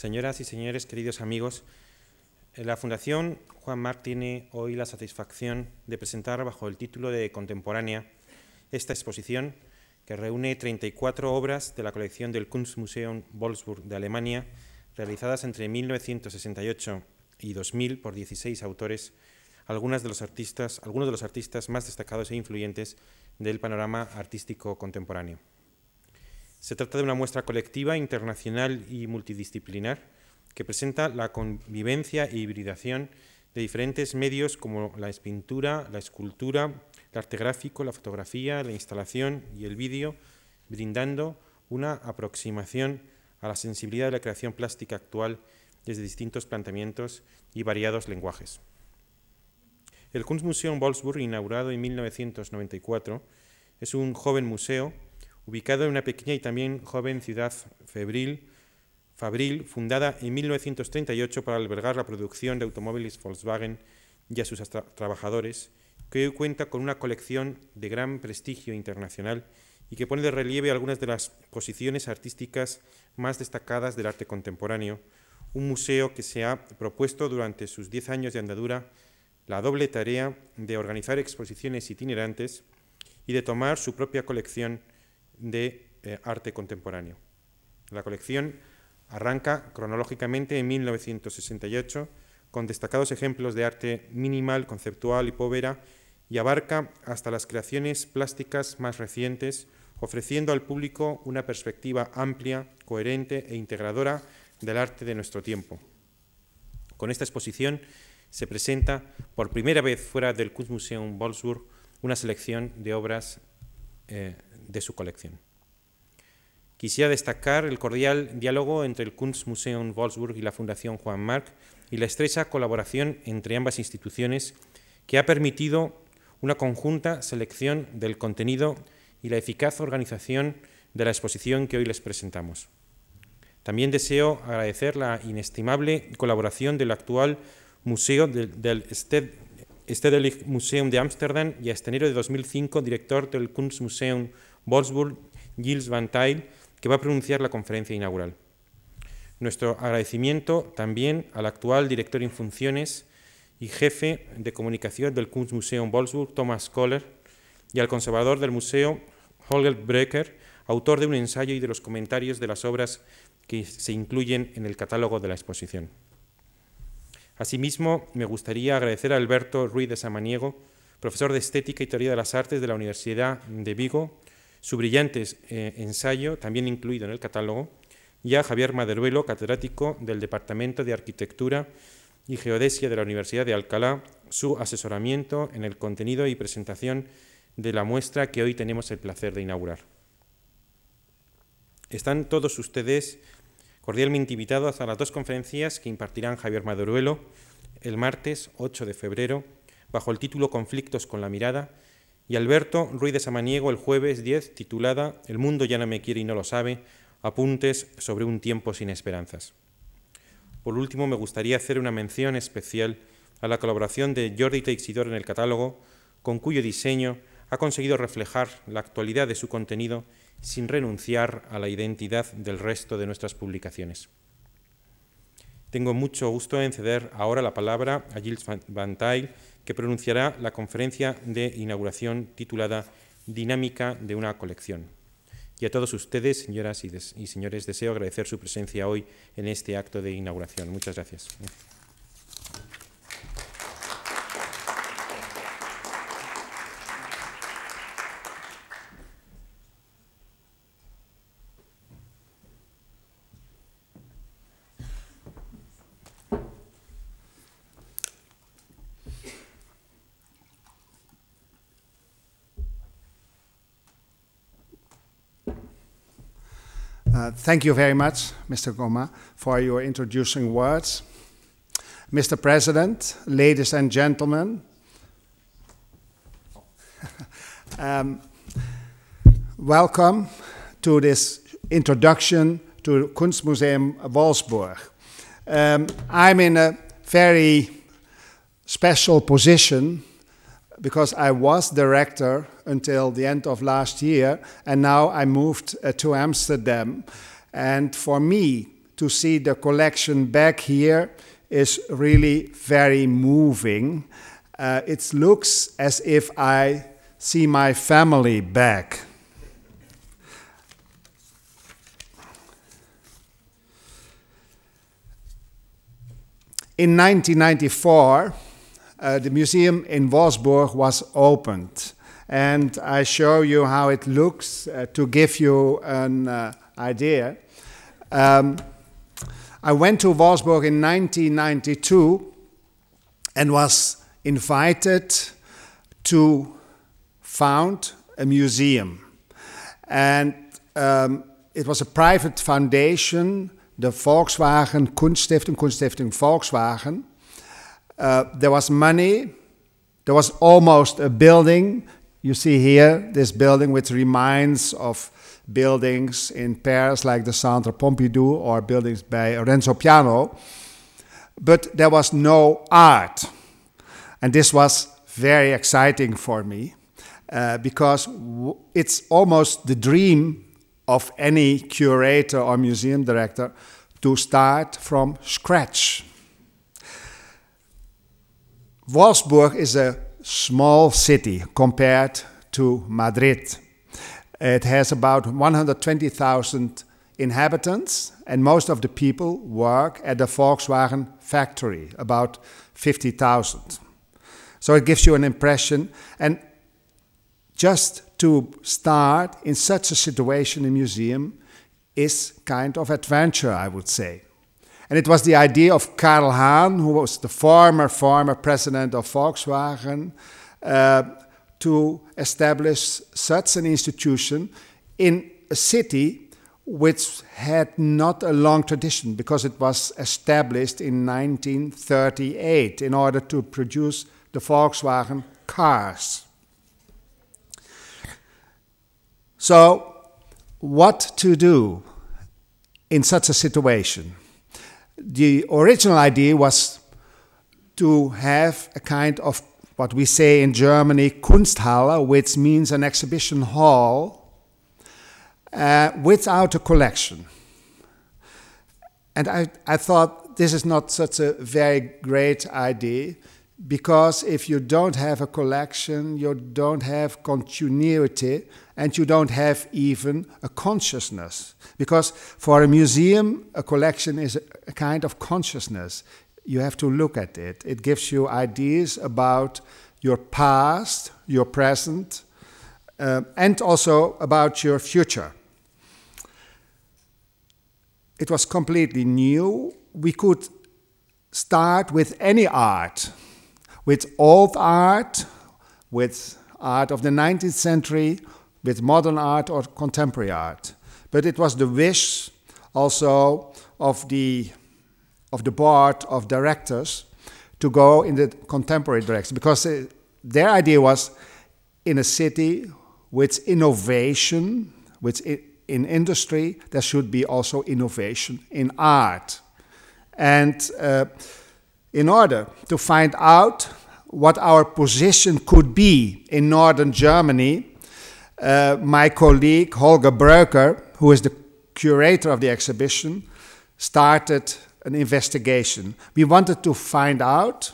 Señoras y señores, queridos amigos, la Fundación Juan Marc tiene hoy la satisfacción de presentar bajo el título de Contemporánea esta exposición que reúne 34 obras de la colección del Kunstmuseum Wolfsburg de Alemania, realizadas entre 1968 y 2000 por 16 autores, algunos de los artistas más destacados e influyentes del panorama artístico contemporáneo. Se trata de una muestra colectiva, internacional y multidisciplinar que presenta la convivencia e hibridación de diferentes medios como la pintura, la escultura, el arte gráfico, la fotografía, la instalación y el vídeo, brindando una aproximación a la sensibilidad de la creación plástica actual desde distintos planteamientos y variados lenguajes. El Kunstmuseum Wolfsburg, inaugurado en 1994, es un joven museo ubicado en una pequeña y también joven ciudad febril, Fabril, fundada en 1938 para albergar la producción de automóviles Volkswagen y a sus trabajadores, que hoy cuenta con una colección de gran prestigio internacional y que pone de relieve algunas de las posiciones artísticas más destacadas del arte contemporáneo, un museo que se ha propuesto durante sus diez años de andadura la doble tarea de organizar exposiciones itinerantes y de tomar su propia colección de eh, arte contemporáneo. La colección arranca cronológicamente en 1968 con destacados ejemplos de arte minimal, conceptual y povera y abarca hasta las creaciones plásticas más recientes, ofreciendo al público una perspectiva amplia, coherente e integradora del arte de nuestro tiempo. Con esta exposición se presenta por primera vez fuera del Kunstmuseum Wolfsburg una selección de obras eh, de su colección. Quisiera destacar el cordial diálogo entre el Kunstmuseum Wolfsburg y la Fundación Juan Marc y la estrecha colaboración entre ambas instituciones que ha permitido una conjunta selección del contenido y la eficaz organización de la exposición que hoy les presentamos. También deseo agradecer la inestimable colaboración del actual Museo del, del Stedelijk Museum de Ámsterdam y hasta enero de 2005 director del Kunstmuseum Wolfsburg, Gilles Van Tyle, que va a pronunciar la conferencia inaugural. Nuestro agradecimiento también al actual director en funciones y jefe de comunicación del Kunstmuseum Wolfsburg, Thomas Kohler, y al conservador del museo, Holger Brecker, autor de un ensayo y de los comentarios de las obras que se incluyen en el catálogo de la exposición. Asimismo, me gustaría agradecer a Alberto Ruiz de Samaniego, profesor de Estética y Teoría de las Artes de la Universidad de Vigo, su brillante eh, ensayo, también incluido en el catálogo, y a Javier Maderuelo, catedrático del Departamento de Arquitectura y Geodesia de la Universidad de Alcalá, su asesoramiento en el contenido y presentación de la muestra que hoy tenemos el placer de inaugurar. Están todos ustedes cordialmente invitados a las dos conferencias que impartirán Javier Maderuelo el martes 8 de febrero bajo el título Conflictos con la mirada y Alberto Ruiz de Samaniego el jueves 10, titulada El mundo ya no me quiere y no lo sabe, apuntes sobre un tiempo sin esperanzas. Por último, me gustaría hacer una mención especial a la colaboración de Jordi Teixidor en el catálogo, con cuyo diseño ha conseguido reflejar la actualidad de su contenido sin renunciar a la identidad del resto de nuestras publicaciones. Tengo mucho gusto en ceder ahora la palabra a Gilles Van Tyle, que pronunciará la conferencia de inauguración titulada Dinámica de una colección. Y a todos ustedes, señoras y, señores, deseo agradecer su presencia hoy en este acto de inauguración. Muchas gracias. Thank you very much, Mr. Goma, for your introducing words. Mr. President, ladies and gentlemen, um, welcome to this introduction to Kunstmuseum Wolfsburg. Um, I'm in a very special position because I was director until the end of last year, and now I moved uh, to Amsterdam. And for me to see the collection back here is really very moving. Uh, it looks as if I see my family back. In 1994, uh, the museum in Wolfsburg was opened. And I show you how it looks uh, to give you an uh, idea. Um, I went to Wolfsburg in 1992 and was invited to found a museum. And um, it was a private foundation the Volkswagen Kunststiftung, Kunststiftung Volkswagen. Uh, there was money. There was almost a building. You see here this building, which reminds of buildings in Paris, like the Centre Pompidou or buildings by Renzo Piano. But there was no art. And this was very exciting for me uh, because it's almost the dream of any curator or museum director to start from scratch. Wolfsburg is a small city compared to Madrid. It has about 120,000 inhabitants, and most of the people work at the Volkswagen factory, about 50,000. So it gives you an impression. And just to start in such a situation in museum is kind of adventure, I would say. And it was the idea of Carl Hahn, who was the former former president of Volkswagen, uh, to establish such an institution in a city which had not a long tradition because it was established in 1938 in order to produce the Volkswagen cars. So, what to do in such a situation? The original idea was to have a kind of what we say in Germany Kunsthalle, which means an exhibition hall uh, without a collection. And I, I thought this is not such a very great idea because if you don't have a collection, you don't have continuity, and you don't have even a consciousness. Because for a museum, a collection is a kind of consciousness. You have to look at it. It gives you ideas about your past, your present, uh, and also about your future. It was completely new. We could start with any art with old art, with art of the 19th century, with modern art or contemporary art. But it was the wish also of the, of the board of directors to go in the contemporary direction because uh, their idea was in a city with innovation, with in industry, there should be also innovation in art. And uh, in order to find out what our position could be in northern Germany, uh, my colleague Holger Broeker, who is the curator of the exhibition, started an investigation. We wanted to find out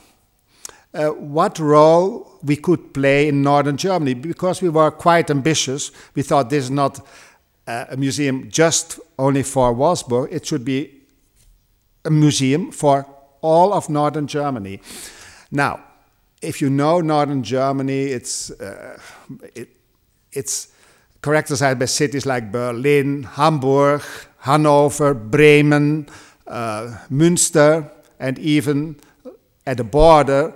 uh, what role we could play in northern Germany because we were quite ambitious. We thought this is not uh, a museum just only for Wolfsburg, it should be a museum for all of northern Germany. Now, if you know northern Germany, it's uh, it, it's characterized by cities like Berlin, Hamburg, Hanover, Bremen, uh, Münster, and even at the border,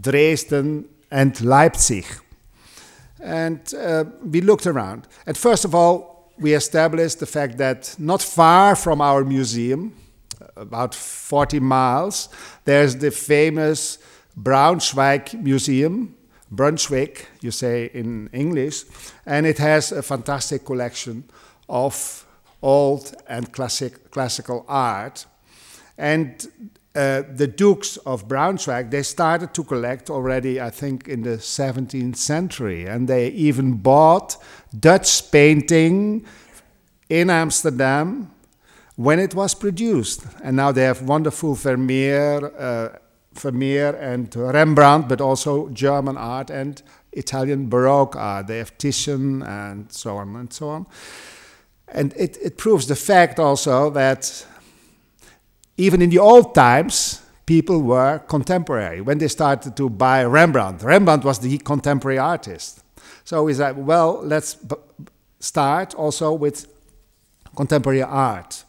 Dresden and Leipzig. And uh, we looked around. And first of all, we established the fact that not far from our museum, about 40 miles, there's the famous Braunschweig Museum, Brunswick, you say in English, and it has a fantastic collection of old and classic, classical art. And uh, the Dukes of Braunschweig, they started to collect already, I think, in the 17th century, and they even bought Dutch painting in Amsterdam when it was produced. And now they have wonderful Vermeer, uh, Vermeer and Rembrandt, but also German art and Italian Baroque art. They have Titian and so on and so on. And it, it proves the fact also that even in the old times, people were contemporary. When they started to buy Rembrandt, Rembrandt was the contemporary artist. So we said, well, let's start also with contemporary art.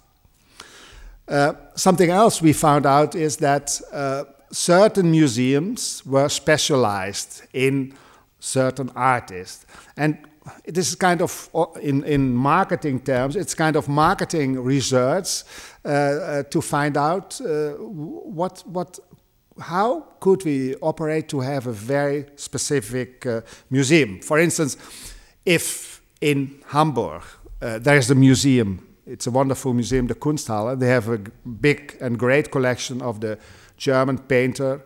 Uh, something else we found out is that uh, certain museums were specialized in certain artists. And this is kind of, in, in marketing terms, it's kind of marketing research uh, uh, to find out uh, what, what, how could we operate to have a very specific museum. For instance, if in Hamburg there is a museum, it's a wonderful museum, the Kunsthalle, they have a big and great collection of the German painter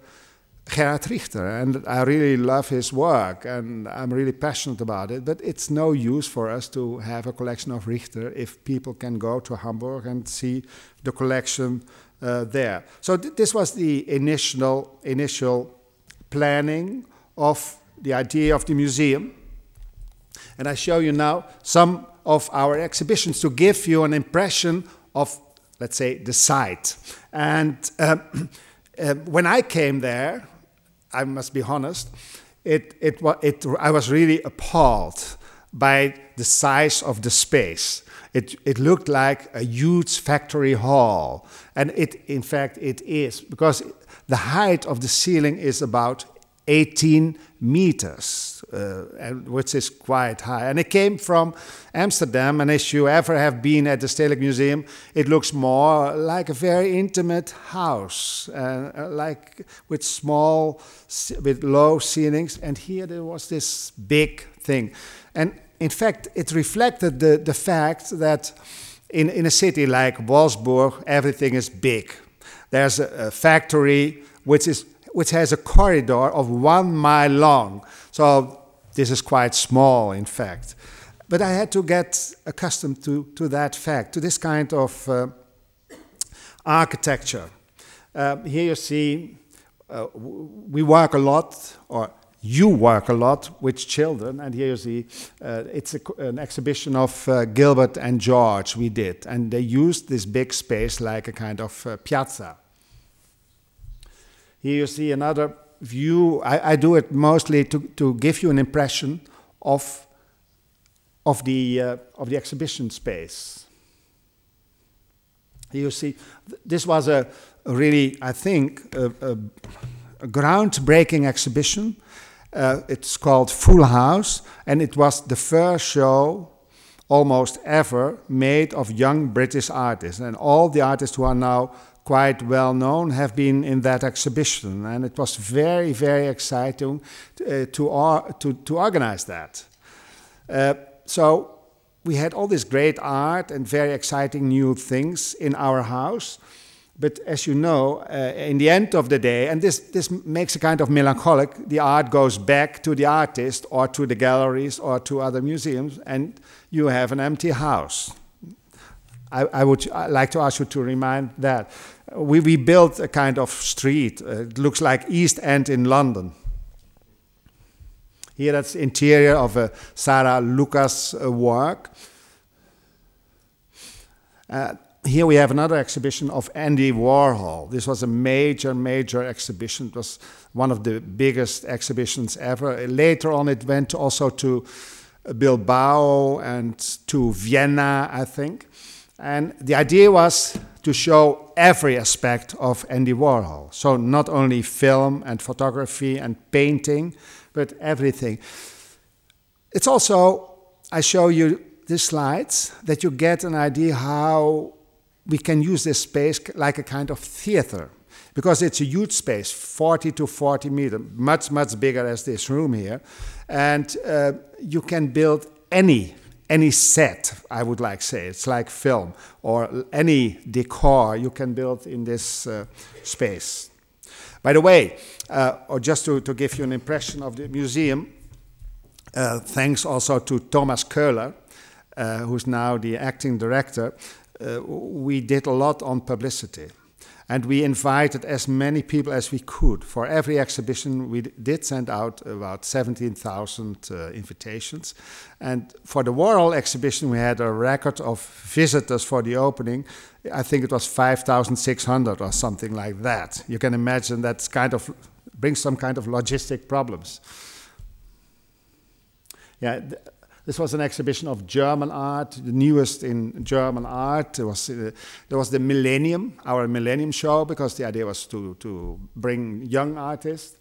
Gerhard Richter, and I really love his work, and I'm really passionate about it. But it's no use for us to have a collection of Richter if people can go to Hamburg and see the collection uh, there. So th this was the initial initial planning of the idea of the museum, and I show you now some of our exhibitions to give you an impression of, let's say, the site. And uh, uh, when I came there, I must be honest, it, it, it, I was really appalled by the size of the space. It, it looked like a huge factory hall. And it, in fact, it is, because the height of the ceiling is about 18 meters, uh, which is quite high. And it came from Amsterdam, and if you ever have been at the Stedelijk Museum, it looks more like a very intimate house, uh, uh like with small, with low ceilings. And here there was this big thing. And in fact, it reflected the, the fact that in, in a city like Wolfsburg, everything is big. There's a, a factory which is which has a corridor of one mile long. So this is quite small, in fact. But I had to get accustomed to, to that fact, to this kind of uh, architecture. Uh, here you see uh, we work a lot, or you work a lot with children, and here you see uh, it's a, an exhibition of uh, Gilbert and George we did, and they used this big space like a kind of uh, piazza. Here you see another view. I, I do it mostly to, to give you an impression of, of, the, uh, of the exhibition space. Here you see, th this was a, a, really, I think, a, a, a groundbreaking exhibition. Uh, it's called Full House, and it was the first show almost ever made of young British artists. And all the artists who are now quite well known have been in that exhibition, and it was very, very exciting to, uh, to, to, to, organize that. Uh, so we had all this great art and very exciting new things in our house. But as you know, uh, in the end of the day, and this, this makes a kind of melancholic, the art goes back to the artist or to the galleries or to other museums, and you have an empty house. I, I would like to ask you to remind that we, we built a kind of street. Uh, it looks like East End in London. Here, that's interior of a Sarah Lucas uh, work. Uh, here we have another exhibition of Andy Warhol. This was a major, major exhibition. It was one of the biggest exhibitions ever. Later on, it went also to Bilbao and to Vienna, I think. And the idea was to show every aspect of Andy Warhol. So not only film and photography and painting, but everything. It's also, I show you these slides that you get an idea how we can use this space like a kind of theater because it's a huge space 40 to 40 meters much much bigger as this room here and uh, you can build any any set, I would like say. It's like film or any decor you can build in this uh, space. By the way, uh, or just to, to give you an impression of the museum, uh, thanks also to Thomas Köhler, uh, who's now the acting director. uh, we did a lot on publicity. And we invited as many people as we could. For every exhibition, we did send out about 17,000 uh, invitations. And for the Warhol exhibition, we had a record of visitors for the opening. I think it was 5,600 or something like that. You can imagine that's kind of brings some kind of logistic problems. Yeah, this was an exhibition of German art, the newest in German art. There was, uh, there was the Millennium, our Millennium show, because the idea was to, to bring young artists.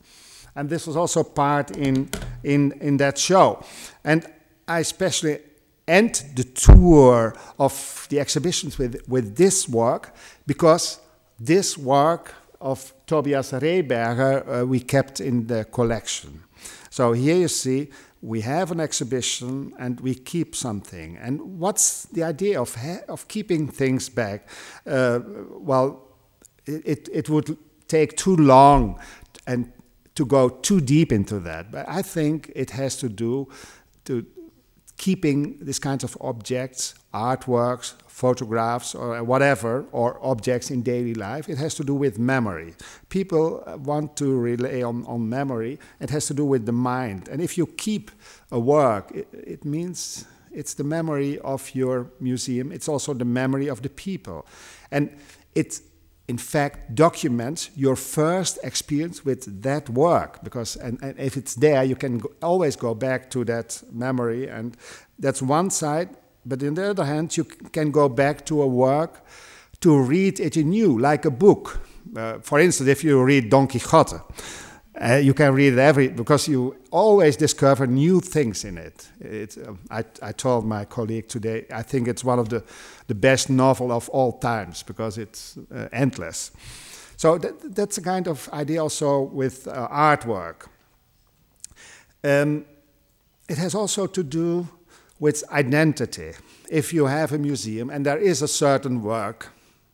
And this was also part in, in, in that show. And I especially end the tour of the exhibitions with, with this work, because this work of Tobias Rehberger uh, we kept in the collection. So here you see we have an exhibition and we keep something. And what's the idea of, of keeping things back? Uh, well, it, it would take too long and to go too deep into that. But I think it has to do to keeping these kinds of objects, artworks, photographs or whatever, or objects in daily life, it has to do with memory. People uh, want to rely on, on memory. It has to do with the mind. And if you keep a work, it, it means it's the memory of your museum. It's also the memory of the people. And it, in fact, documents your first experience with that work. Because and, and if it's there, you can go, always go back to that memory. And that's one side. But on the other hand, you can go back to a work to read it anew, like a book. Uh, for instance, if you read Don Quixote, uh, you can read it every because you always discover new things in it. it uh, I, I, told my colleague today, I think it's one of the, the best novel of all times because it's uh, endless. So that, that's a kind of idea also with uh, artwork. Um, it has also to do with identity. If you have a museum and there is a certain work,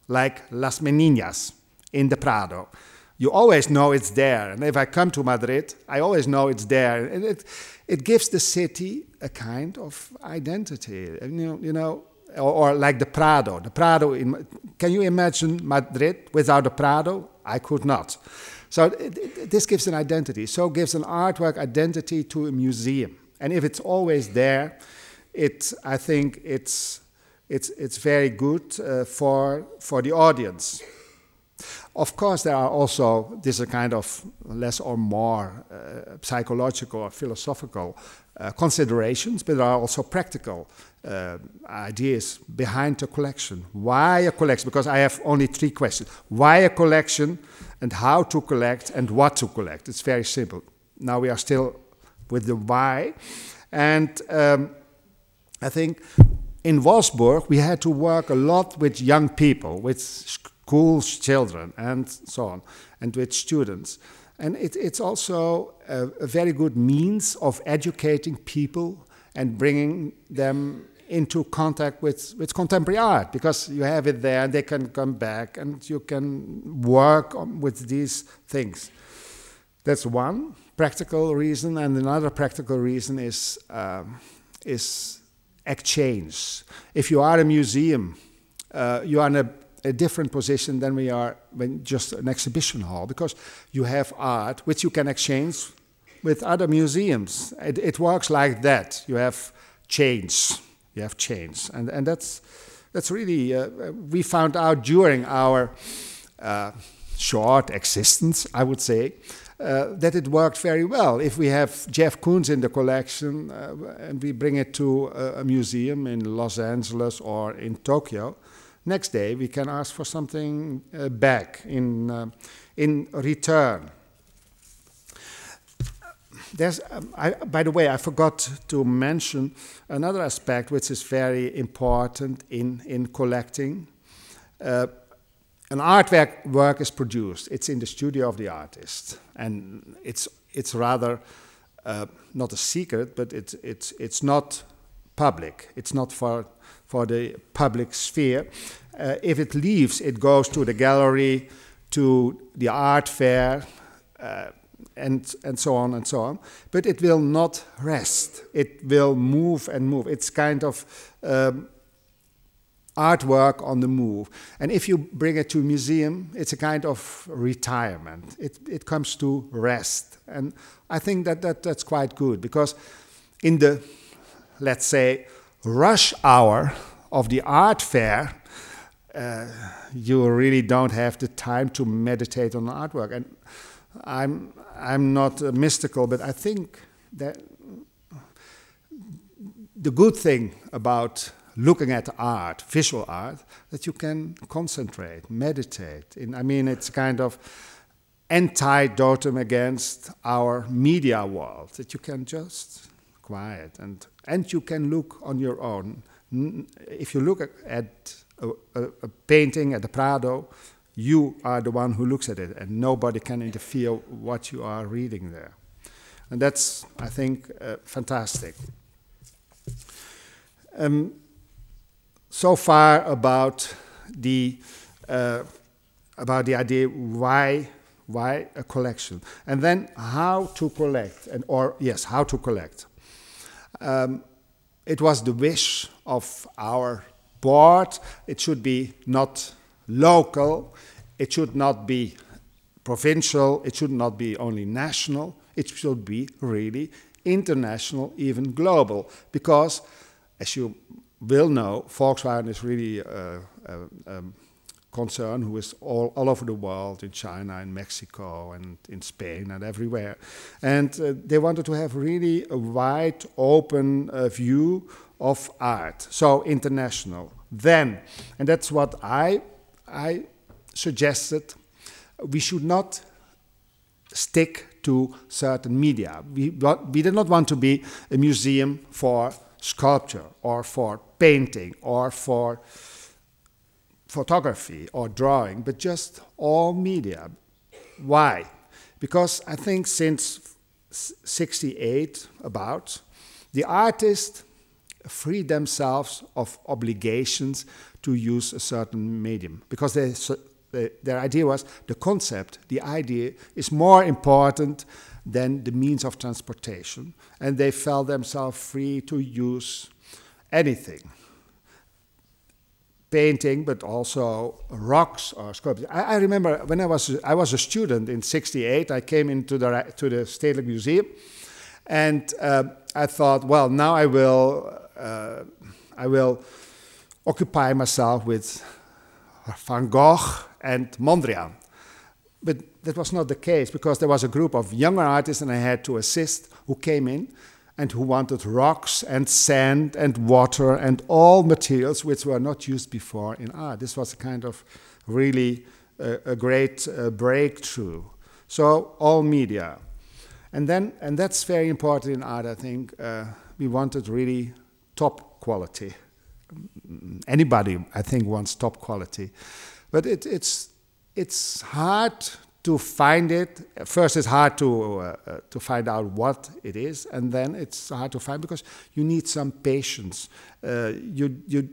like Las Meninas in the Prado, you always know it's there. And if I come to Madrid, I always know it's there. And it, it gives the city a kind of identity. You know, you know or, or like the Prado. The Prado, in, can you imagine Madrid without the Prado? I could not. So it, it, this gives an identity. So gives an artwork identity to a museum. And if it's always there, it, I think it's, it's, it's very good uh, for, for the audience. Of course, there are also, this is a kind of less or more uh, psychological or philosophical uh, considerations, but there are also practical uh, ideas behind the collection. Why a collection? Because I have only three questions. Why a collection, and how to collect, and what to collect? It's very simple. Now we are still with the why. And um, I think in Wolfsburg we had to work a lot with young people, with schools, children, and so on, and with students. And it, it's also a, a, very good means of educating people and bringing them into contact with, with contemporary art because you have it there and they can come back and you can work on, with these things. That's one practical reason, and another practical reason is, um, is exchange. If you are a museum, uh, you are in a, a, different position than we are when just an exhibition hall because you have art which you can exchange with other museums. It, it works like that. You have change. You have change, and and that's that's really uh, we found out during our uh, short existence, I would say, uh, that it worked very well. If we have Jeff Koons in the collection uh, and we bring it to a, a, museum in Los Angeles or in Tokyo, next day we can ask for something uh, back in, uh, in return. There's, um, I, by the way, I forgot to mention another aspect which is very important in, in collecting. An artwork work is produced. It's in the studio of the artist, and it's it's rather uh, not a secret, but it's it's it's not public. It's not for for the public sphere. Uh, if it leaves, it goes to the gallery, to the art fair. Uh, and, and so on and so on. But it will not rest. It will move and move. It's kind of um, artwork on the move. And if you bring it to a museum, it's a kind of retirement. It, it comes to rest. And I think that, that that's quite good because in the, let's say, rush hour of the art fair, uh, you really don't have the time to meditate on artwork. And I'm, I'm not uh, mystical, but I think that the good thing about looking at art, visual art, that you can concentrate, meditate. In, I mean, it's kind of antidotum against our media world, that you can just quiet and, and you can look on your own. If you look at, a, a, a painting at the Prado, you are the one who looks at it, and nobody can interfere what you are reading there. And that's, I think, uh, fantastic. Um, so far about the uh, about the idea why why a collection, and then how to collect, and or yes, how to collect. Um, it was the wish of our board. It should be not local. It should not be provincial. It should not be only national. It should be really international, even global, because as you will know, Volkswagen is really a, a, a concern who is all, all over the world, in China, in Mexico, and in Spain, and everywhere. And uh, they wanted to have really a wide, open uh, view of art, so international. Then, and that's what I, I suggested, we should not stick to certain media. We, we did not want to be a museum for sculpture or for painting or for photography or drawing, but just all media. Why? Because I think since 68 about, the artists free themselves of obligations to use a certain medium because they, their idea was the concept, the idea is more important than the means of transportation, and they felt themselves free to use anything painting, but also rocks or sculpture. I, I, remember when I was I was a student in '68. I came into the to the Stedelijk Museum, and uh, I thought, well, now I will uh, I will occupy myself with Van Gogh and Mondrian. But that was not the case because there was a group of younger artists and I had to assist who came in and who wanted rocks and sand and water and all materials which were not used before in art. This was a kind of really uh, a great uh, breakthrough. So all media. And then, and that's very important in art, I think. Uh, we wanted really top quality. Anybody, I think, wants top quality. But it, it's, it's hard to find it. First, it's hard to uh, uh, to find out what it is, and then it's hard to find because you need some patience. Uh, you you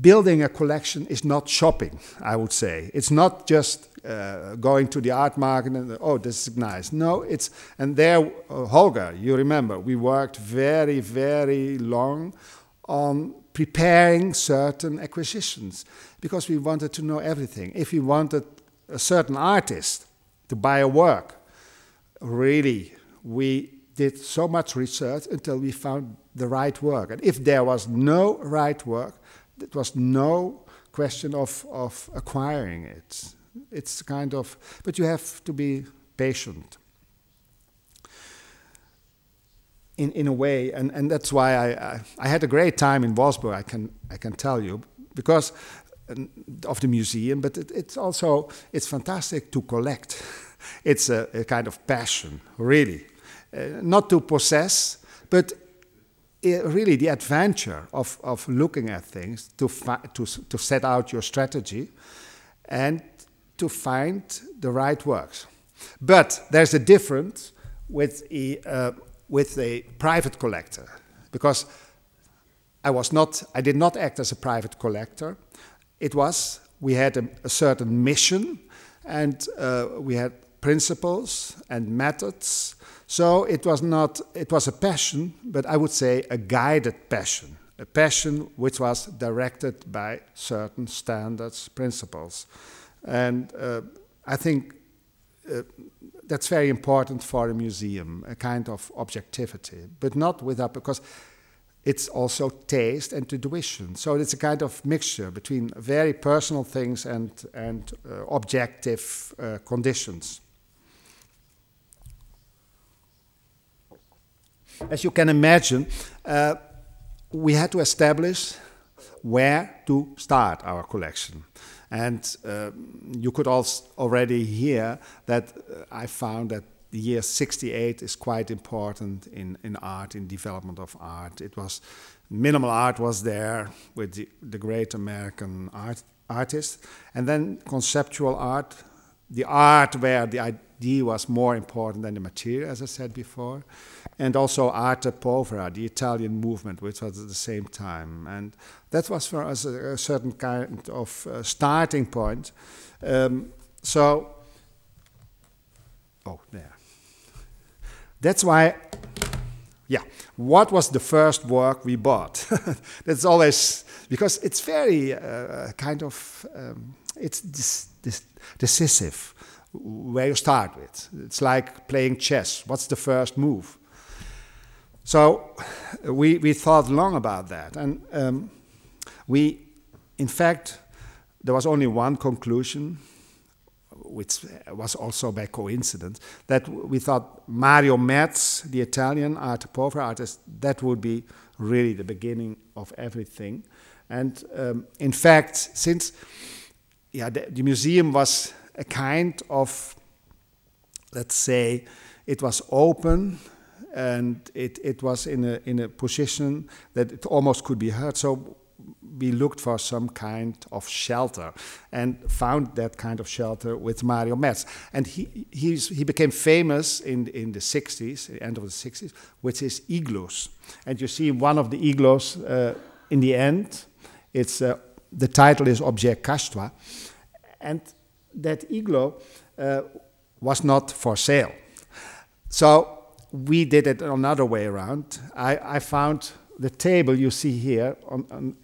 building a collection is not shopping. I would say it's not just uh, going to the art market and oh, this is nice. No, it's and there, uh, Holger, you remember we worked very very long on preparing certain acquisitions because we wanted to know everything. If we wanted a certain artist to buy a work, really, we did so much research until we found the right work. And if there was no right work, it was no question of, of acquiring it. It's kind of, but you have to be patient in, in a way, and, and that's why I, I, I, had a great time in Wolfsburg, I can, I can tell you, because of the museum, but it, it's also, it's fantastic to collect. it's a, a, kind of passion, really. Uh, not to possess, but it, really the adventure of, of looking at things, to, to, to set out your strategy, and to find the right works. But there's a difference with a, uh, with a private collector because I was not, I did not act as a private collector. It was, we had a, a certain mission and uh, we had principles and methods. So it was not, it was a passion, but I would say a guided passion. a passion which was directed by certain standards, principles. And uh, I think uh, that's very important for a museum, a kind of objectivity, but not without, because it's also taste and intuition. So it's a kind of mixture between very personal things and, and uh, objective uh, conditions. As you can imagine, uh, we had to establish where to start our collection. And uh, you could also already hear that uh, I found that the year 68 is quite important in, in art, in development of art. It was minimal art was there with the, the great American art, artist, and then conceptual art, the art where the idea was more important than the material, as I said before, and also arte povera, the Italian movement, which was at the same time, and that was for us a, a certain kind of uh, starting point. Um, so, oh, there. That's why, yeah, what was the first work we bought? That's always, because it's very uh, kind of, um, it's this, this decisive where you start with. It's like playing chess. What's the first move? So we, we thought long about that. And um, we, in fact, there was only one conclusion which was also by coincidence, that we thought Mario Merz, the Italian art povera artist, that would be really the beginning of everything. And um, in fact, since yeah, the, the, museum was a kind of, let's say, it was open and it, it was in a, in a position that it almost could be heard. So we looked for some kind of shelter and found that kind of shelter with Mario Merz. And he, he became famous in, in the 60s, end of the 60s, with his igloos. And you see one of the igloos uh, in the end, it's, uh, the title is Objet Cache-toi. And that igloo uh, was not for sale. So we did it another way around. I, I found the table you see here, on, on,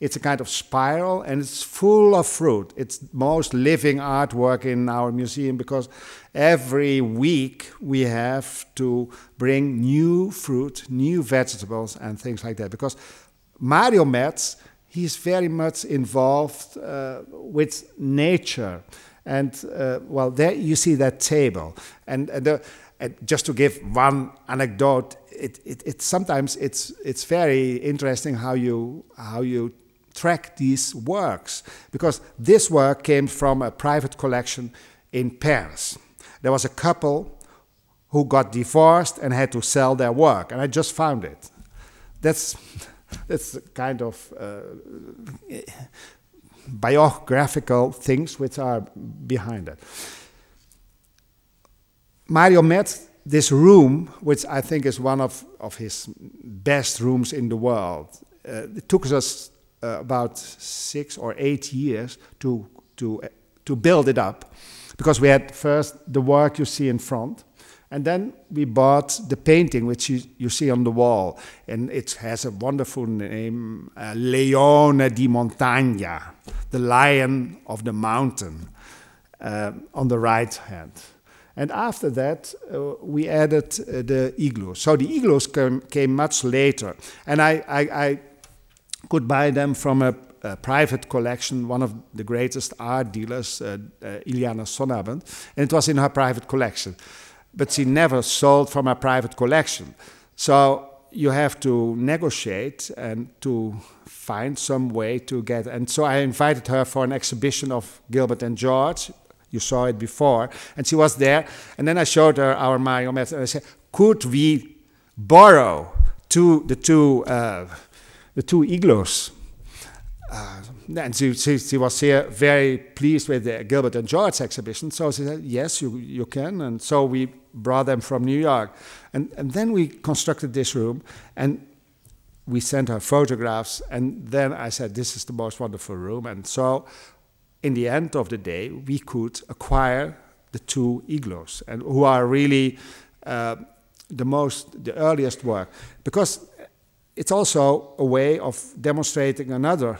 it's a kind of spiral and it's full of fruit. It's most living artwork in our museum because every week we have to bring new fruit, new vegetables, and things like that. Because Mario Merz, he's very much involved uh, with nature. And uh, well, there you see that table. And, and the, and just to give one anecdote, it, it, it, sometimes it's, it's very interesting how you, how you track these works, because this work came from a private collection in Paris. There was a couple who got divorced and had to sell their work, and I just found it. That's, that's kind of uh, biographical things which are behind it. Mario met this room, which I think is one of, of his best rooms in the world. Uh, it took us uh, about six or eight years to, to, uh, to build it up because we had first the work you see in front. And then we bought the painting, which you, you see on the wall. And it has a wonderful name uh, Leone di Montagna, the lion of the mountain, uh, on the right hand. And after that, uh, we added uh, the igloos. So the igloos came, came much later. And I, I, I, could buy them from a, a, private collection, one of the greatest art dealers, uh, uh, Ileana Sonnabend, and it was in her private collection. But she never sold from her private collection. So you have to negotiate and to find some way to get. And so I invited her for an exhibition of Gilbert and George you saw it before. And she was there. And then I showed her our Mario Merz. And I said, could we borrow two, the, two, uh, the two igloos? Uh, and she, she, she, was here very pleased with the Gilbert and George exhibition. So she said, yes, you, you can. And so we brought them from New York. And, and then we constructed this room. And we sent her photographs. And then I said, this is the most wonderful room. And so in the end of the day, we could acquire the two igloos, and who are really uh, the most, the earliest work. Because it's also a way of demonstrating another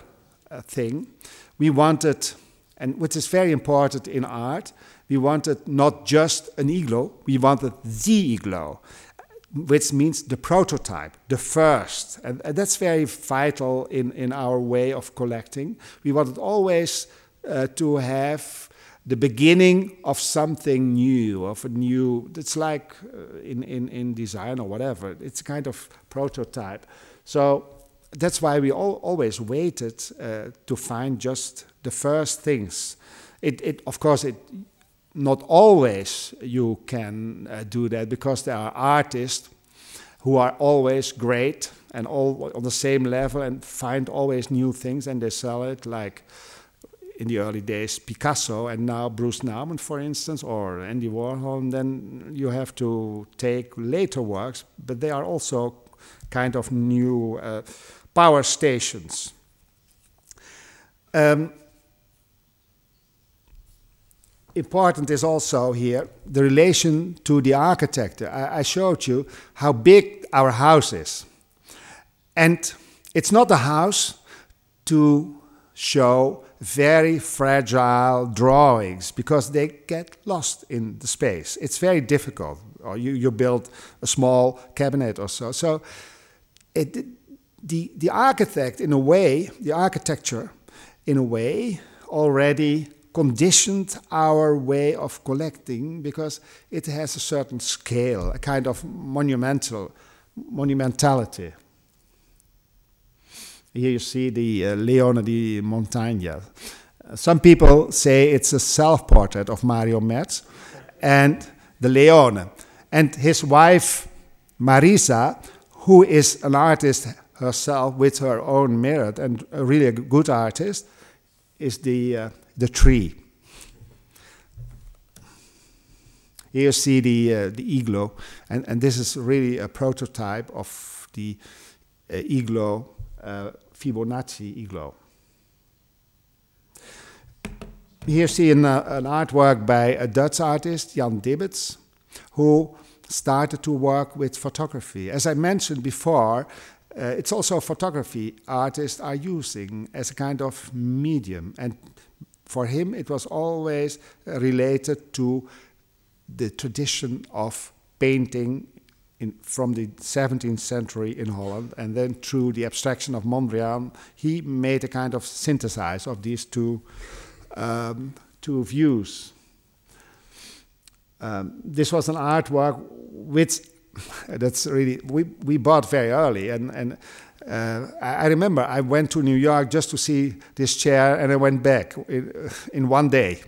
uh, thing. We wanted, and which is very important in art, we wanted not just an igloo, we wanted the igloo, which means the prototype, the first. And, and that's very vital in, in our way of collecting. We wanted always uh, to have the beginning of something new, of a new, it's like uh, in, in, in design or whatever, it's a kind of prototype. So that's why we all, always waited uh, to find just the first things. It, it, of course, it not always you can uh, do that because there are artists who are always great and all on the same level and find always new things and they sell it like in the early days Picasso and now Bruce Nauman, for instance, or Andy Warhol, and then you have to take later works, but they are also kind of new uh, power stations. Um, important is also here the relation to the architect. I, I, showed you how big our house is. And it's not a house to show very fragile drawings because they get lost in the space. It's very difficult. Or you, you build a small cabinet or so. So it, the, the architect, in a way, the architecture, in a way, already conditioned our way of collecting because it has a certain scale, a kind of monumental monumentality. Here you see the uh, Leone di Montagna. Some people say it's a self-portrait of Mario Merz and the Leone. And his wife, Marisa, who is an artist herself with her own merit and really a good artist, is the uh, the tree. Here you see the, uh, the igloo, and, and this is really a prototype of the uh, igloo, uh, Fibonacci igloo. Here you see an, an artwork by a Dutch artist, Jan Dibbets, who started to work with photography. As I mentioned before, uh, it's also photography artists are using as a kind of medium. And for him, it was always related to the tradition of painting in, from the 17th century in Holland, and then through the abstraction of Mondrian, he made a kind of synthesis of these two, um, two views. Um, this was an artwork which that's really we, we bought very early and and uh, I remember I went to New York just to see this chair and I went back in, in one day.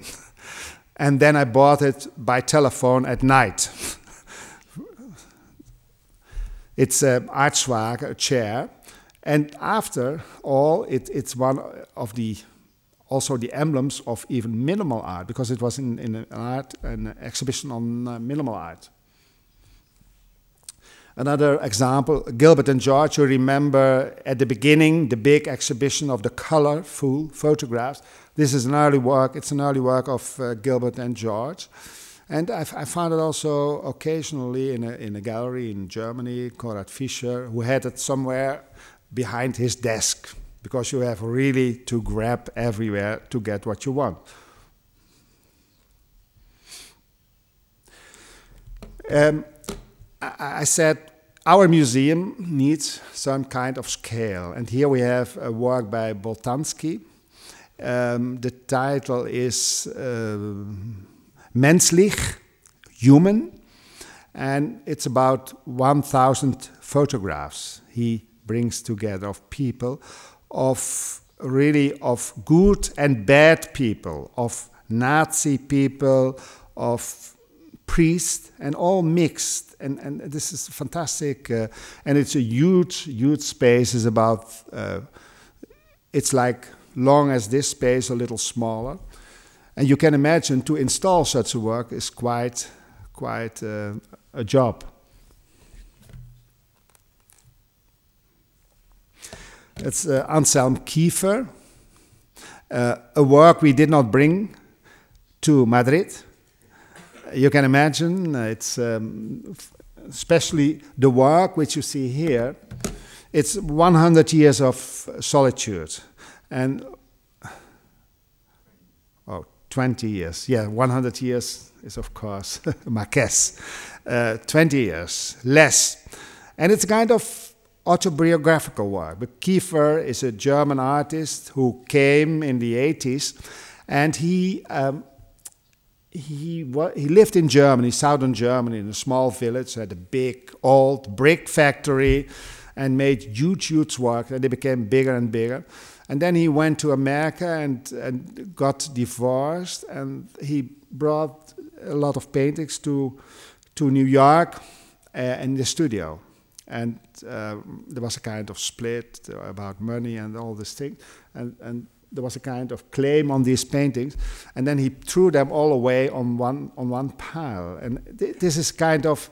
and then I bought it by telephone at night. it's an a chair. And after all, it, it's one of the also the emblems of even minimal art because it was in, in an art an exhibition on uh, minimal art. Another example, Gilbert and George, you remember at the beginning the big exhibition of the colorful photographs. This is an early work, it's an early work of uh, Gilbert and George. And I, found it also occasionally in a, in a gallery in Germany, Konrad Fischer, who had it somewhere behind his desk, because you have really to grab everywhere to get what you want. Um, I said our museum needs some kind of scale. And here we have a work by Boltanski. Um, the title is uh, Menschlich, Human, and it's about 1,000 photographs he brings together of people, of really of good and bad people, of Nazi people, of priests, and all mixed. And, and this is fantastic. Uh, and it's a huge, huge space. It's about, uh, it's like long as this space, a little smaller. And you can imagine to install such a work is quite, quite uh, a job. It's uh, Anselm Kiefer, uh, a work we did not bring to Madrid you can imagine uh, it's um, especially the work which you see here it's 100 years of solitude. And, 20 years. Yeah, 100 years is, of course, Marquez. Uh, 20 years, less. And it's a kind of autobiographical work. But Kiefer is a German artist who came in the 80s, and he um, he he lived in Germany, southern Germany, in a small village, had a big old brick factory, and made huge, huge work. And they became bigger and bigger. And then he went to America and, and got divorced, and he brought a lot of paintings to to New York uh, in the studio and uh, there was a kind of split about money and all this thing, and and there was a kind of claim on these paintings, and then he threw them all away on one on one pile, and th this is kind of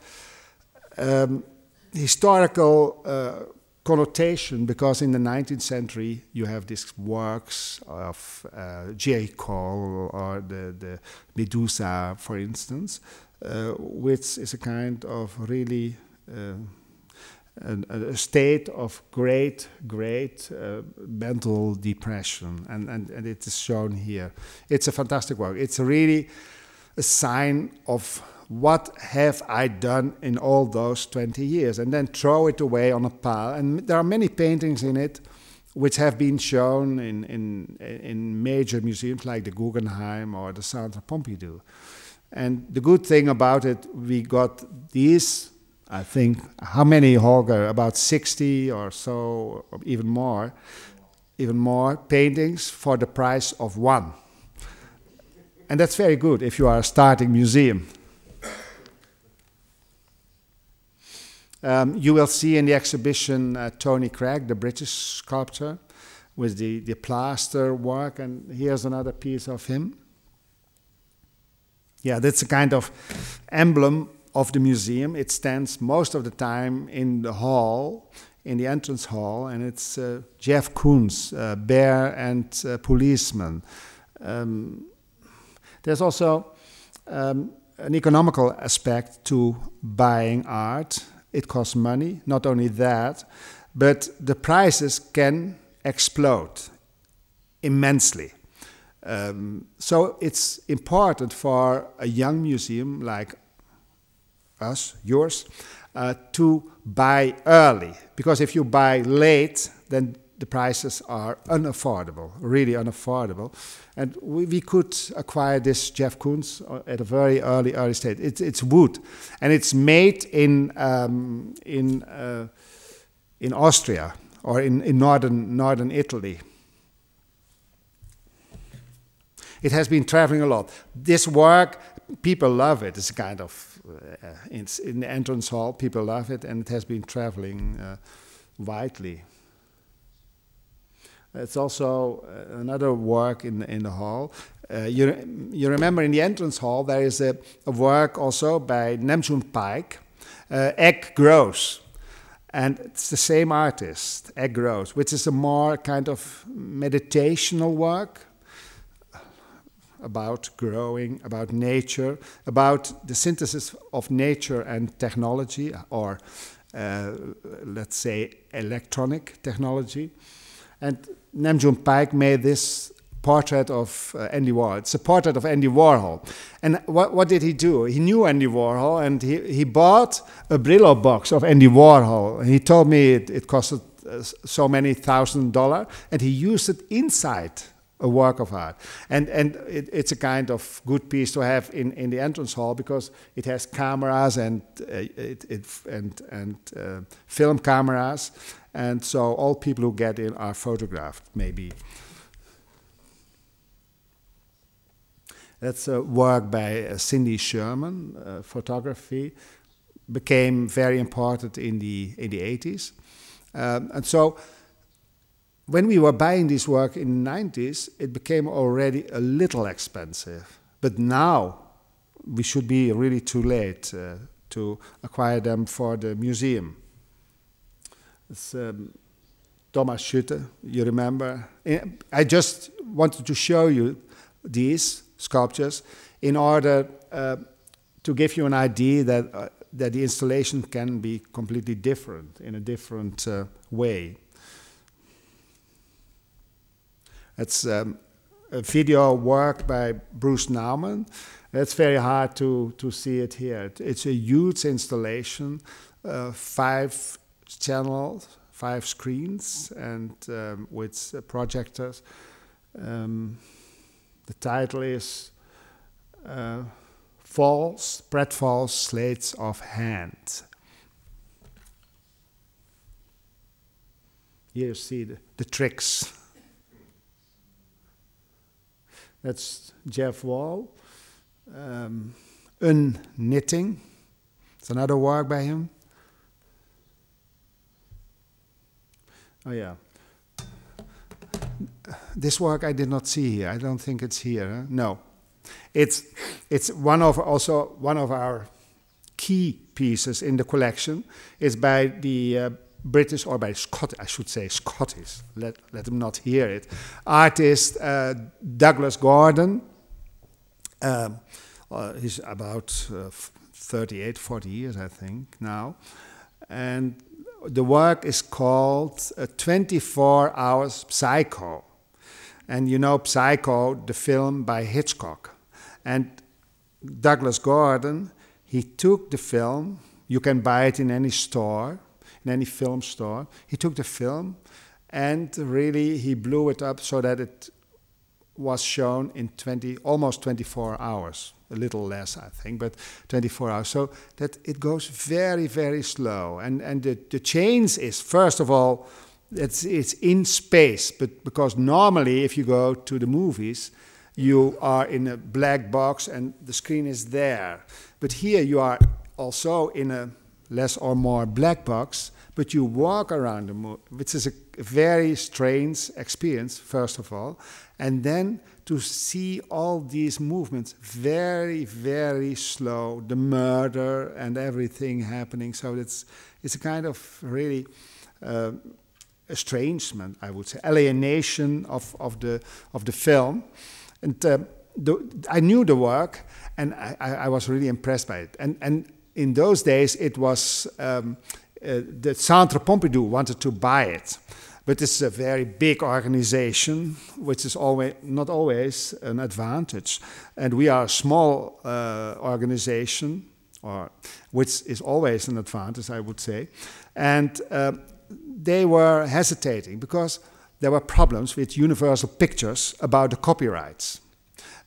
um, historical. Uh, connotation because in the 19th century you have these works of uh, Géricault or the, the Medusa, for instance, uh, which is a kind of really uh, a, a, state of great, great uh, mental depression, and, and, and it is shown here. It's a fantastic work. It's really a sign of what have I done in all those 20 years, and then throw it away on a pile. And there are many paintings in it which have been shown in, in, in major museums like the Guggenheim or the Centre Pompidou. And the good thing about it, we got these I think, how many, Holger? About 60 or so, or even more, even more paintings for the price of one. And that's very good if you are a starting museum. Um, you will see in the exhibition uh, Tony Cragg, the British sculptor, with the, the plaster work, and here's another piece of him. Yeah, that's a kind of emblem of the museum. It stands most of the time in the hall, in the entrance hall, and it's uh, Jeff Koons, uh, bear and uh, policeman. Um, there's also um, an economical aspect to buying art. It costs money, not only that, but the prices can explode immensely. Um, so it's important for a young museum like us, yours, uh, to buy early. Because if you buy late, then the prices are unaffordable, really unaffordable. And we, we could acquire this Jeff Koons uh, at a very early, early stage. It's, it's wood, and it's made in, um, in, uh, in Austria or in, in northern, northern Italy. It has been traveling a lot. This work, people love it. It's kind of uh, in, in, the entrance hall. People love it, and it has been traveling uh, widely. It's also uh, another work in in the hall. Uh, you you remember in the entrance hall there is a, a work also by Nam June Paik, uh, Egg Grows, and it's the same artist, Egg Grows, which is a more kind of meditational work about growing, about nature, about the synthesis of nature and technology, or uh, let's say electronic technology. And Nam June Paik made this portrait of uh, Andy Warhol. It's a portrait of Andy Warhol. And what, what did he do? He knew Andy Warhol and he, he bought a Brillo box of Andy Warhol. He told me it, it costed uh, so many thousand dollars and he used it inside a work of art. And, and it, it's a kind of good piece to have in, in the entrance hall because it has cameras and, uh, it, it, and, and uh, film cameras. And so all people who get in are photographed, maybe. That's a work by uh, Cindy Sherman, uh, photography, became very important in the, in the 80s. Um, and so when we were buying this work in the 90s, it became already a little expensive. But now we should be really too late uh, to acquire them for the museum. It's um, Thomas Schütte, you remember? I just wanted to show you these sculptures in order uh, to give you an idea that uh, that the installation can be completely different in a different uh, way. It's um, a video work by Bruce Nauman. It's very hard to, to see it here. It's a huge installation, uh, five channels, five screens, and um, with uh, projectors. Um, the title is uh, Falls, Pratfall's Sleights of Hand. Here you see the, the tricks. That's Jeff Wall. Um, Unknitting. It's another work by him. Oh, yeah. This work I did not see here. I don't think it's here. Huh? No. It's, it's one of also one of our key pieces in the collection. It's by the uh, British, or by Scott, I should say Scottish, let, let them not hear it, artist uh, Douglas Gordon. Um, uh, he's about uh, 38, 40 years, I think, now. And the work is called uh, 24 Hours Psycho. And you know Psycho, the film by Hitchcock. And Douglas Gordon, he took the film, you can buy it in any store, in any film store. He took the film and really he blew it up so that it was shown in 20, almost 24 hours, a little less, I think, but 24 hours. So that it goes very, very slow. And, and the, the change is, first of all, it's, it's in space, but because normally if you go to the movies, you are in a black box and the screen is there. But here you are also in a less or more black box, but you walk around the moon, which is a very strange experience, first of all. And then to see all these movements very, very slow, the murder and everything happening. So it's, it's a kind of really uh, estrangement, I would say, alienation of, of, the, of the film. And uh, the, I knew the work, and I, I, was really impressed by it. And, and in those days, it was um, uh, the Centre Pompidou wanted to buy it. But it's a very big organization, which is always not always an advantage. And we are a small uh, organization, or which is always an advantage, I would say. And uh, they were hesitating because there were problems with Universal Pictures about the copyrights.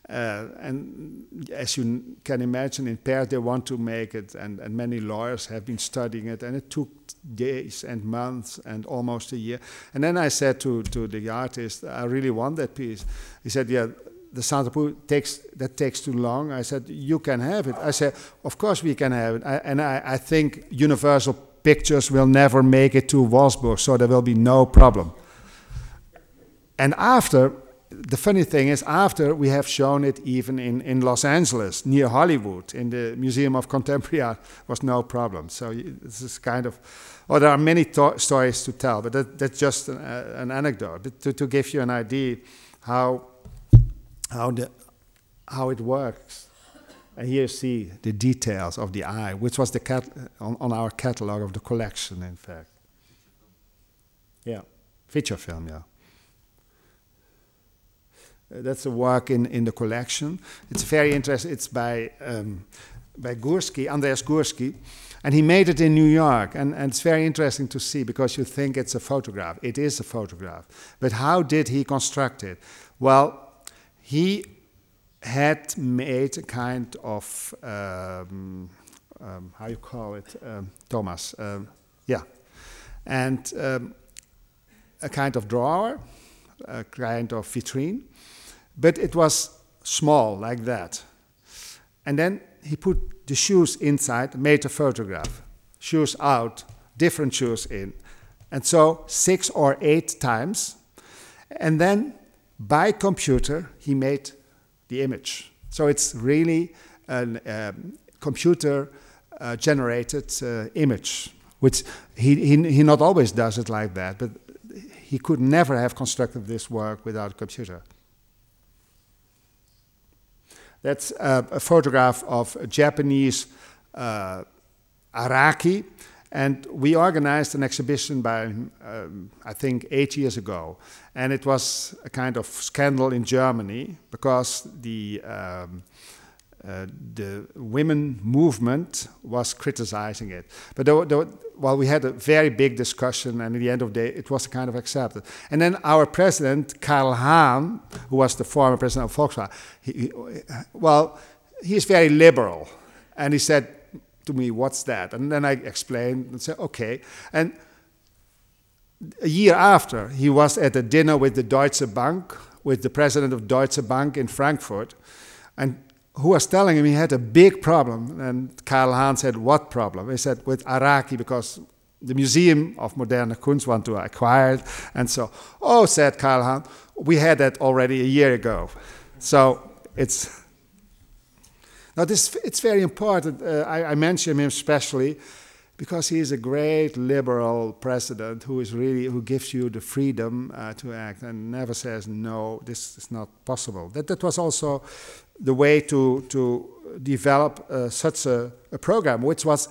Uh, and as you can imagine, in Paris they want to make it, and, and many lawyers have been studying it, and it took days and months and almost a year. And then I said to, to the artist, I really want that piece. He said, Yeah, the Santa takes that takes too long. I said, You can have it. I said, Of course we can have it. I, and I, I think Universal Pictures will never make it to Wolfsburg, so there will be no problem. And after the funny thing is, after we have shown it even in, in Los Angeles, near Hollywood, in the Museum of Contemporary Art, was no problem. So this is kind of, well, there are many stories to tell, but that, that's just an, uh, an anecdote but to, to give you an idea how, how, the, how it works. And here you see the details of the eye, which was the cat on, on our catalog of the collection, in fact. Yeah, feature film, yeah. Uh, that's a work in, in the collection. It's very interesting. It's by um, by Gursky, Andreas Gursky, and he made it in New York. And, and it's very interesting to see because you think it's a photograph. It is a photograph. But how did he construct it? Well, he had made a kind of um, um, how you call it, um, Thomas? Um, yeah, and um, a kind of drawer, a kind of vitrine, but it was small like that. And then he put the shoes inside, made a photograph. Shoes out, different shoes in. And so six or eight times. And then by computer, he made the image. So it's really a um, computer uh, generated uh, image, which he, he, he not always does it like that, but he could never have constructed this work without a computer. That's uh, a photograph of a Japanese uh, Araki, and we organized an exhibition by, um, I think, eight years ago. And it was a kind of scandal in Germany because the, um, uh, the women movement was criticizing it. But there, there, well, we had a very big discussion, and at the end of the day, it was kind of accepted. And then our president, Carl Hahn, who was the former president of Volkswagen, he, he, well, he's very liberal. And he said, to me, what's that? And then I explained and said, okay. And a year after, he was at a dinner with the Deutsche Bank, with the president of Deutsche Bank in Frankfurt, and who was telling him he had a big problem. And Carl Hahn said, what problem? He said, with Araki, because the Museum of Moderne Kunst want to acquire it. And so, oh, said Carl Hahn, we had that already a year ago. So it's now, this, it's very important. Uh, I, I mention him especially because he is a great liberal president who is really who gives you the freedom uh, to act and never says no this is not possible. That that was also the way to to develop uh, such a, a, program which was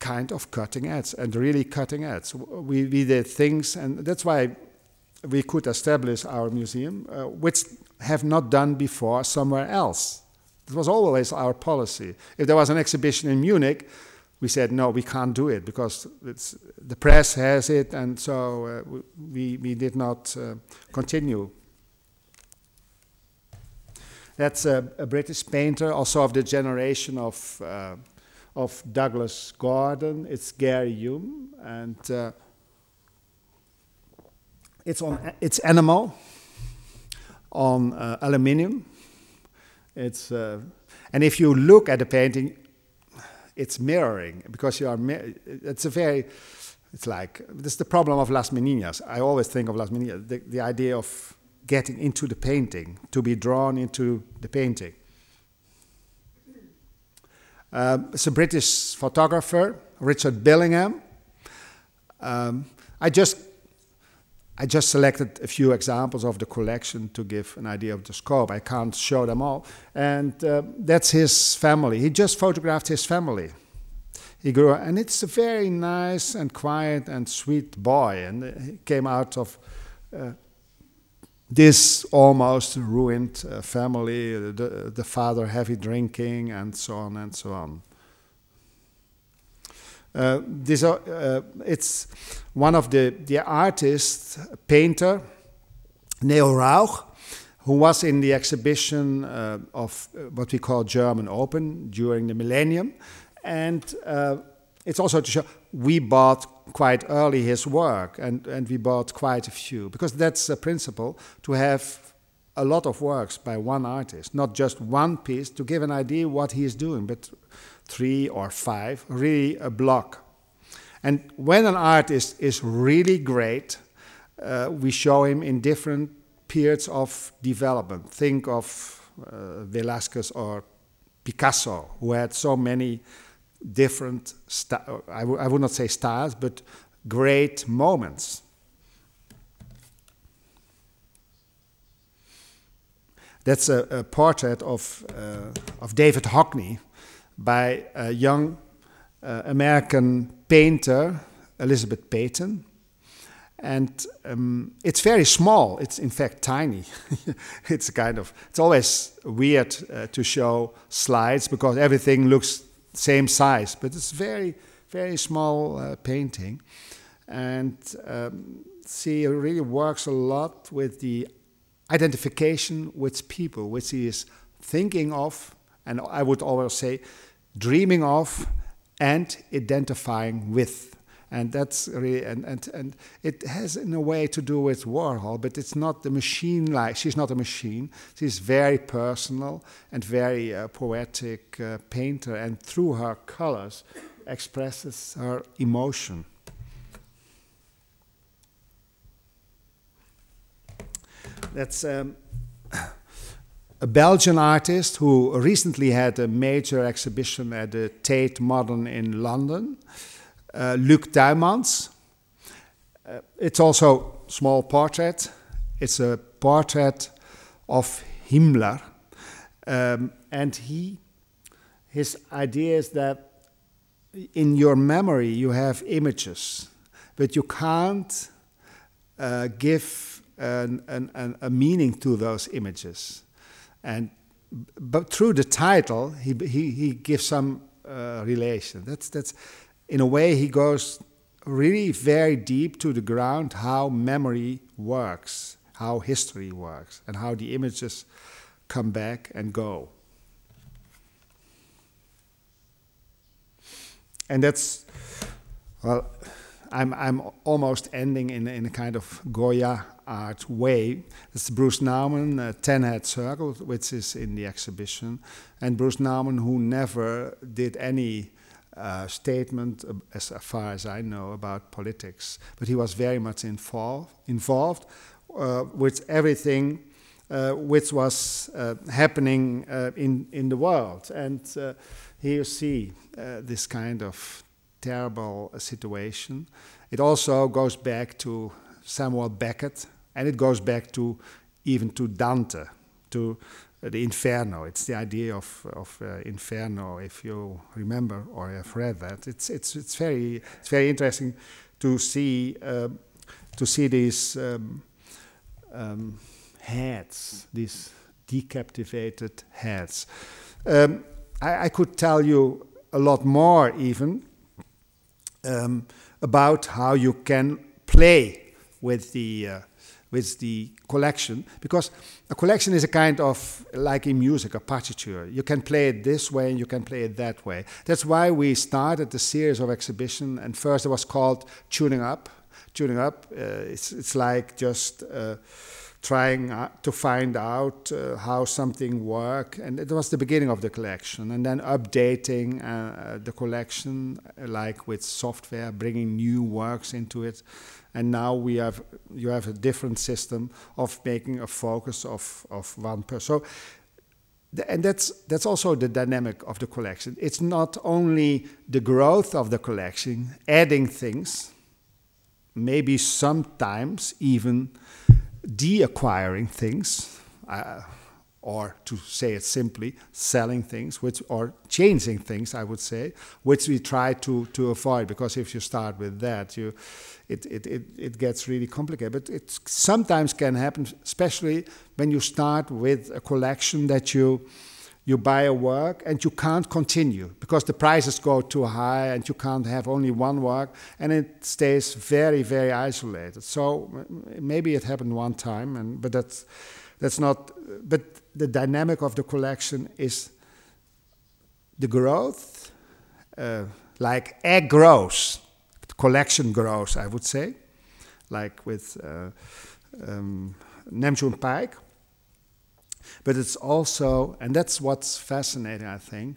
kind of cutting edge and really cutting edge. We, we did things and that's why we could establish our museum uh, which have not done before somewhere else. It was always our policy. If there was an exhibition in Munich, we said, no, we can't do it because the press has it, and so uh, we, we did not uh, continue. That's a, a, British painter, also of the generation of, uh, of Douglas Gordon. It's Gary Hume, and uh, it's, on, it's enamel on uh, aluminium it's uh, and if you look at the painting, it's mirroring because you are. it's a very. It's like this is the problem of Las Meninas. I always think of Las Meninas, the, the idea of getting into the painting, to be drawn into the painting. Um, it's a British photographer, Richard Billingham. Um, I just I just selected a few examples of the collection to give an idea of the scope. I can't show them all. And uh, that's his family. He just photographed his family. He grew up, and it's a very nice and quiet and sweet boy. And he came out of uh, this almost ruined uh, family, the, the father heavy drinking, and so on and so on. Uh, this, uh, it's one of the, the artists, painter, Neo Rauch, who was in the exhibition uh, of uh, what we call German Open during the millennium. And uh, it's also to show we bought quite early his work, and, and we bought quite a few, because that's a principle to have a lot of works by one artist, not just one piece to give an idea what he is doing, but three or five, really a block. And when an artist is really great, uh, we show him in different periods of development. Think of uh, Velasquez or Picasso, who had so many different, I, I would not say styles, but great moments. That's a, a portrait of, uh, of David Hockney, by a young uh, American painter, Elizabeth Peyton. And um, it's very small. It's in fact tiny. it's kind of, it's always weird uh, to show slides because everything looks same size, but it's very, very small uh, painting. And um, she really works a lot with the identification with people, which she is thinking of, and I would always say dreaming of and identifying with. And that's really, and, and, and it has in a way to do with Warhol, but it's not the machine like, she's not a machine. She's very personal and very uh, poetic uh, painter, and through her colors expresses her emotion. That's um, a Belgian artist who recently had a major exhibition at the Tate Modern in London, uh, Luc Tuymans. Uh, it's also a small portrait. It's a portrait of Himmler, um, and he, his idea is that in your memory you have images, but you can't uh, give an, an, an, a meaning to those images. And but through the title, he, he, he gives some uh, relation. That's, that's, in a way, he goes really very deep to the ground how memory works, how history works, and how the images come back and go. And that's, well, I'm, I'm almost ending in, in a kind of Goya art way. It's Bruce Nauman, uh, Ten Head Circle, which is in the exhibition. And Bruce Nauman, who never did any uh, statement, uh, as far as I know, about politics, but he was very much involved, involved uh, with everything uh, which was uh, happening in, in the world. And here you see this kind of terrible situation. It also goes back to Samuel Beckett, and it goes back to even to Dante, to uh, the Inferno. It's the idea of, of uh, Inferno, if you remember or have read that. It's, it's, it's, very, it's very interesting to see, uh, to see these um, um, heads, these decapitated heads. Um, I, I, could tell you a lot more even um, about how you can play with the uh, with the collection because a collection is a kind of like in music a partiture you can play it this way and you can play it that way that's why we started the series of exhibition and first it was called tuning up tuning up uh, it's, it's like just uh, trying to find out uh, how something works. And it was the beginning of the collection. And then updating uh, uh the collection, uh, like with software, bringing new works into it. And now we have you have a different system of making a focus of, of one person. So, and that's that's also the dynamic of the collection. It's not only the growth of the collection, adding things, maybe sometimes even de-acquiring things, uh, or to say it simply, selling things, which or changing things, I would say, which we try to, to avoid because if you start with that, you it, it, it, it gets really complicated. But it sometimes can happen, especially when you start with a collection that you you buy a work and you can't continue because the prices go too high and you can't have only one work and it stays very very isolated so maybe it happened one time and but that's that's not but the dynamic of the collection is the growth uh, like egg grows the collection grows i would say like with uh, um, Nam June Paik but it's also, and that's what's fascinating, I think,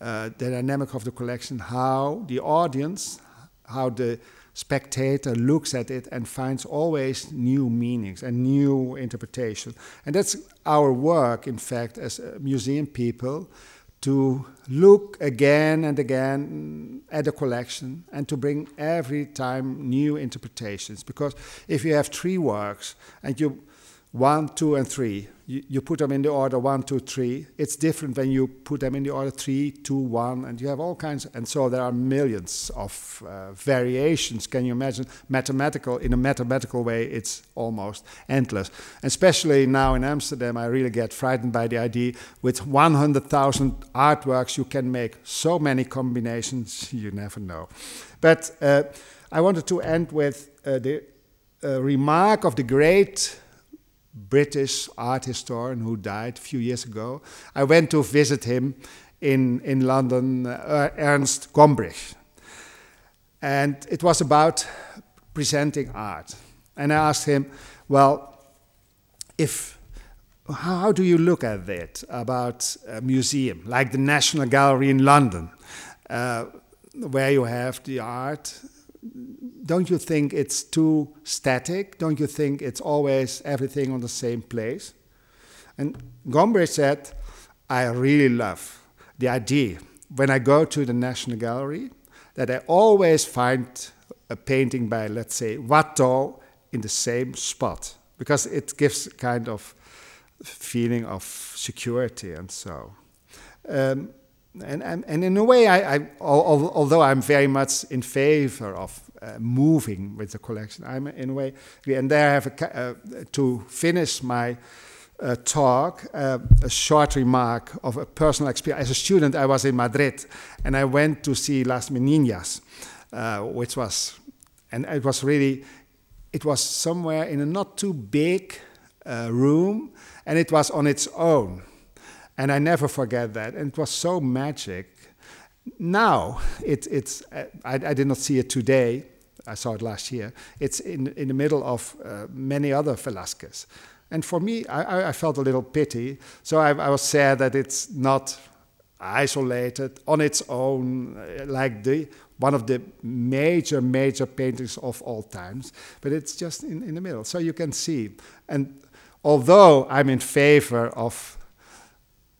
uh, the dynamic of the collection, how the audience, how the spectator looks at it and finds always new meanings and new interpretation. And that's our work, in fact, as uh, museum people, to look again and again at a collection and to bring every time new interpretations. Because if you have three works and you one, two, and three. You, you, put them in the order one, two, three. It's different when you put them in the order three, two, one, and you have all kinds. And so there are millions of uh, variations. Can you imagine? Mathematical, in a mathematical way, it's almost endless. Especially now in Amsterdam, I really get frightened by the idea with 100,000 artworks, you can make so many combinations, you never know. But uh, I wanted to end with uh, the uh, remark of the great British art historian who died a few years ago. I went to visit him in, in London, uh, Ernst Gombrich. And it was about presenting art. And I asked him, well, if how do you look at it about a museum like the National Gallery in London, uh, where you have the art don't you think it's too static? Don't you think it's always everything on the same place? And Gombrich said, I really love the idea when I go to the National Gallery that I always find a painting by, let's say, Watteau in the same spot because it gives a kind of feeling of security and so. Um, and, and, and in a way, I, I although I'm very much in favor of uh, moving with the collection, I'm in a way, and there I have a, uh, to finish my uh, talk, uh, a short remark of a personal experience. As a student, I was in Madrid, and I went to see Las Meninas, uh, which was, and it was really, it was somewhere in a not too big uh, room, and it was on its own. And I never forget that. And it was so magic. Now, it, it's, I, I, did not see it today. I saw it last year. It's in, in the middle of uh, many other Velasquez. And for me, I, I felt a little pity. So I, I, was sad that it's not isolated on its own, uh, like the one of the major, major paintings of all times. But it's just in, in the middle. So you can see. And although I'm in favor of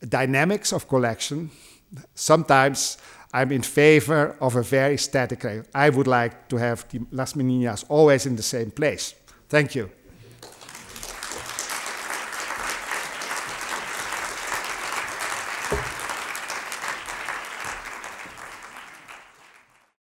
dynamics of collection, sometimes I'm in favor of a very static. I would like to have the Las Meninas always in the same place. Thank you.